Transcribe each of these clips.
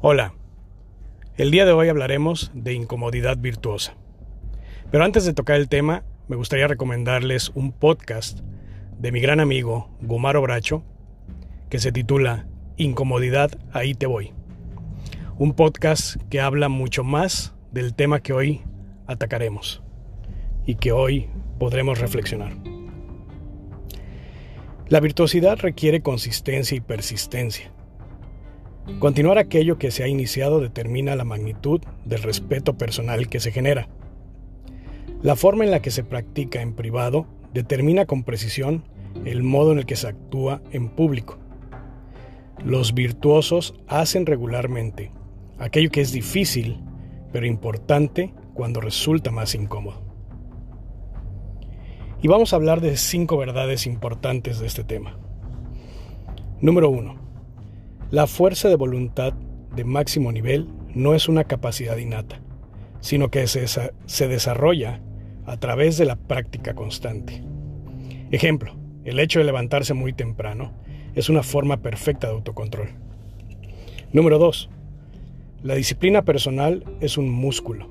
Hola, el día de hoy hablaremos de incomodidad virtuosa. Pero antes de tocar el tema, me gustaría recomendarles un podcast de mi gran amigo Gumaro Bracho que se titula Incomodidad, ahí te voy. Un podcast que habla mucho más del tema que hoy atacaremos y que hoy podremos reflexionar. La virtuosidad requiere consistencia y persistencia Continuar aquello que se ha iniciado determina la magnitud del respeto personal que se genera. La forma en la que se practica en privado determina con precisión el modo en el que se actúa en público. Los virtuosos hacen regularmente aquello que es difícil, pero importante cuando resulta más incómodo. Y vamos a hablar de cinco verdades importantes de este tema. Número 1 la fuerza de voluntad de máximo nivel no es una capacidad innata, sino que se, se desarrolla a través de la práctica constante. Ejemplo, el hecho de levantarse muy temprano es una forma perfecta de autocontrol. Número 2. La disciplina personal es un músculo.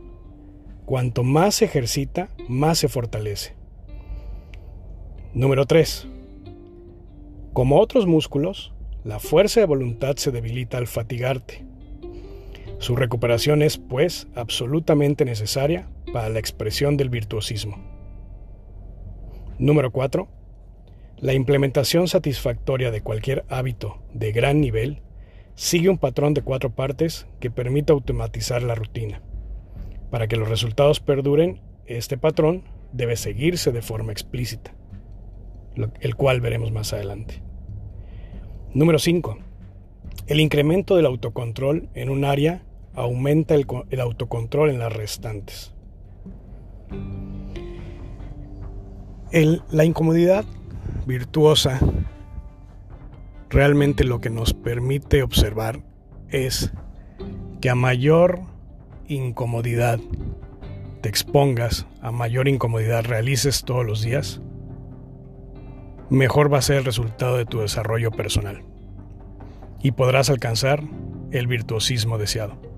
Cuanto más se ejercita, más se fortalece. Número 3. Como otros músculos, la fuerza de voluntad se debilita al fatigarte. Su recuperación es, pues, absolutamente necesaria para la expresión del virtuosismo. Número 4. La implementación satisfactoria de cualquier hábito de gran nivel sigue un patrón de cuatro partes que permite automatizar la rutina. Para que los resultados perduren, este patrón debe seguirse de forma explícita, el cual veremos más adelante. Número 5. El incremento del autocontrol en un área aumenta el, autocontrol en las restantes. la incomodidad virtuosa realmente lo que nos permite observar es que a mayor incomodidad te expongas, a mayor incomodidad realices todos los días, mejor va a ser el resultado de tu desarrollo personal y podrás alcanzar el virtuosismo deseado.